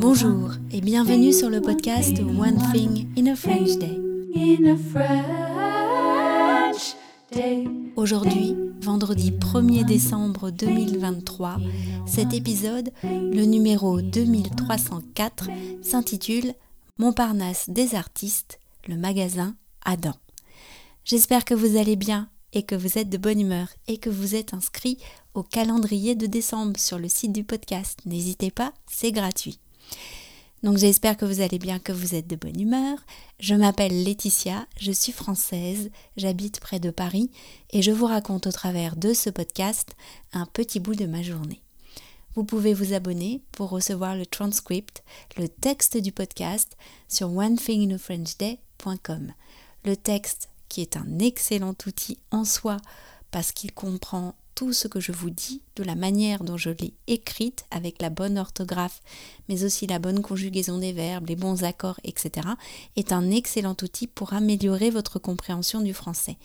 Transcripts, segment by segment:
Bonjour et bienvenue sur le podcast One Thing in a French Day. Aujourd'hui, vendredi 1er décembre 2023, cet épisode, le numéro 2304, s'intitule Montparnasse des artistes, le magasin Adam. J'espère que vous allez bien et que vous êtes de bonne humeur et que vous êtes inscrit au calendrier de décembre sur le site du podcast. N'hésitez pas, c'est gratuit. Donc j'espère que vous allez bien, que vous êtes de bonne humeur. Je m'appelle Laetitia, je suis française, j'habite près de Paris et je vous raconte au travers de ce podcast un petit bout de ma journée. Vous pouvez vous abonner pour recevoir le transcript, le texte du podcast sur onethinginafrenchday.com. Le texte qui est un excellent outil en soi parce qu'il comprend tout ce que je vous dis, de la manière dont je l'ai écrite, avec la bonne orthographe, mais aussi la bonne conjugaison des verbes, les bons accords, etc., est un excellent outil pour améliorer votre compréhension du français.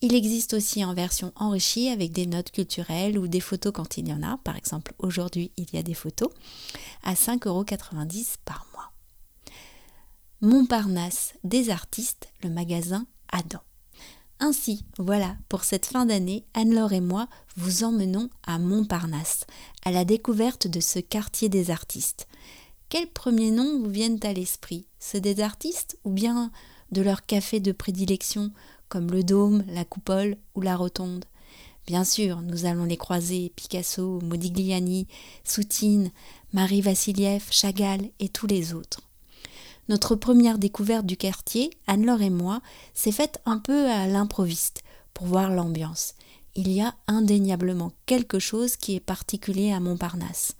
Il existe aussi en version enrichie avec des notes culturelles ou des photos quand il y en a. Par exemple, aujourd'hui, il y a des photos à 5,90€ par mois. Montparnasse des artistes, le magasin Ainsi, voilà, pour cette fin d'année, Anne-Laure et moi vous emmenons à Montparnasse, à la découverte de ce quartier des artistes. Quels premiers noms vous viennent à l'esprit? Ceux des artistes ou bien de leur café de prédilection, comme le Dôme, la Coupole ou la Rotonde? Bien sûr, nous allons les croiser Picasso, Modigliani, Soutine, Marie Vassiliev, Chagall et tous les autres. Notre première découverte du quartier, Anne-Laure et moi, s'est faite un peu à l'improviste, pour voir l'ambiance. Il y a indéniablement quelque chose qui est particulier à Montparnasse.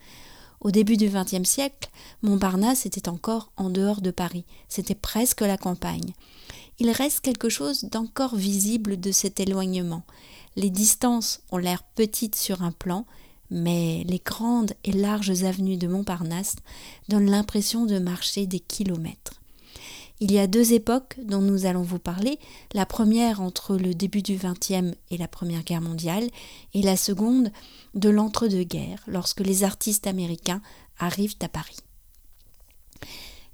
Au début du XXe siècle, Montparnasse était encore en dehors de Paris, c'était presque la campagne. Il reste quelque chose d'encore visible de cet éloignement. Les distances ont l'air petites sur un plan, mais les grandes et larges avenues de Montparnasse donnent l'impression de marcher des kilomètres. Il y a deux époques dont nous allons vous parler, la première entre le début du XXe et la Première Guerre mondiale, et la seconde de l'entre-deux-guerres, lorsque les artistes américains arrivent à Paris.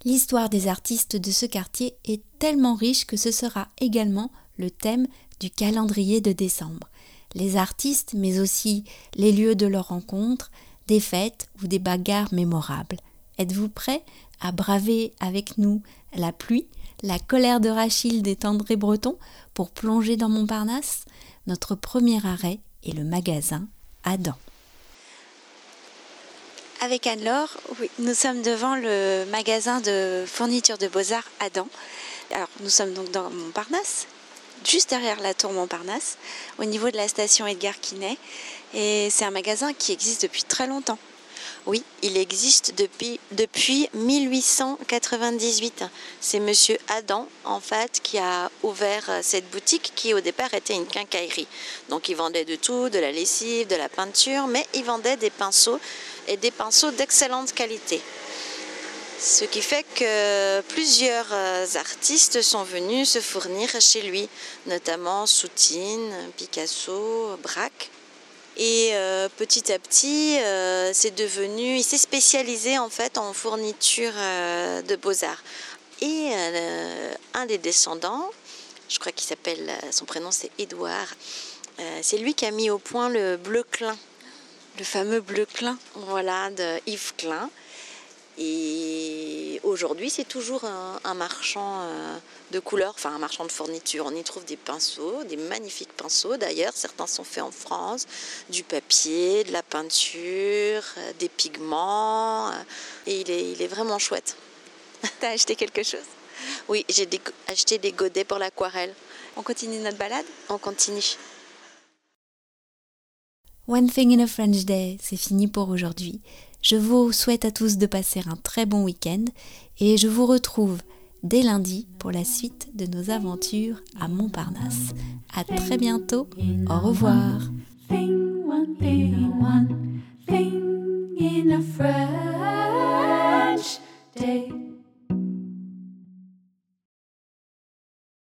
L'histoire des artistes de ce quartier est tellement riche que ce sera également le thème du calendrier de décembre les artistes, mais aussi les lieux de leur rencontre, des fêtes ou des bagarres mémorables. Êtes-vous prêts à braver avec nous la pluie, la colère de Rachilde et Tendré Breton pour plonger dans Montparnasse? Notre premier arrêt est le magasin Adam. Avec Anne-Laure, oui, nous sommes devant le magasin de fourniture de beaux-arts Adam. Alors, nous sommes donc dans Montparnasse, juste derrière la tour Montparnasse, au niveau de la station Edgar Quinet. Et c'est un magasin qui existe depuis très longtemps. Oui, il existe depuis, depuis 1898. C'est monsieur Adam, en fait, qui a ouvert cette boutique qui, au départ, était une quincaillerie. Donc, il vendait de tout, de la lessive, de la peinture, mais il vendait des pinceaux et des pinceaux d'excellente qualité. Ce qui fait que plusieurs euh, artistes sont venus se fournir chez lui, notamment Soutine, Picasso, Braque. Et euh, petit à petit, euh, c'est devenu, il s'est spécialisé en fait en fourniture de beaux-arts. Et un des descendants, je crois qu'il s'appelle, son prénom c'est Édouard, c'est lui qui a mis au point le bleu Klein, le fameux bleu Klein, voilà, de Yves Klein. Et aujourd'hui, c'est toujours un, marchand euh, de couleurs, enfin un marchand de fourniture. On y trouve des pinceaux, des magnifiques pinceaux d'ailleurs. Certains sont faits en France, du papier, de la peinture, euh, des pigments. Euh, et il est, il est vraiment chouette. T'as acheté quelque chose? Oui, j'ai acheté des godets pour l'aquarelle. On continue notre balade? On continue. One Thing in a French Day, c'est fini pour aujourd'hui. Je vous souhaite à tous de passer un très bon week-end et je vous retrouve dès lundi pour la suite de nos aventures à Montparnasse. À très bientôt. Au revoir.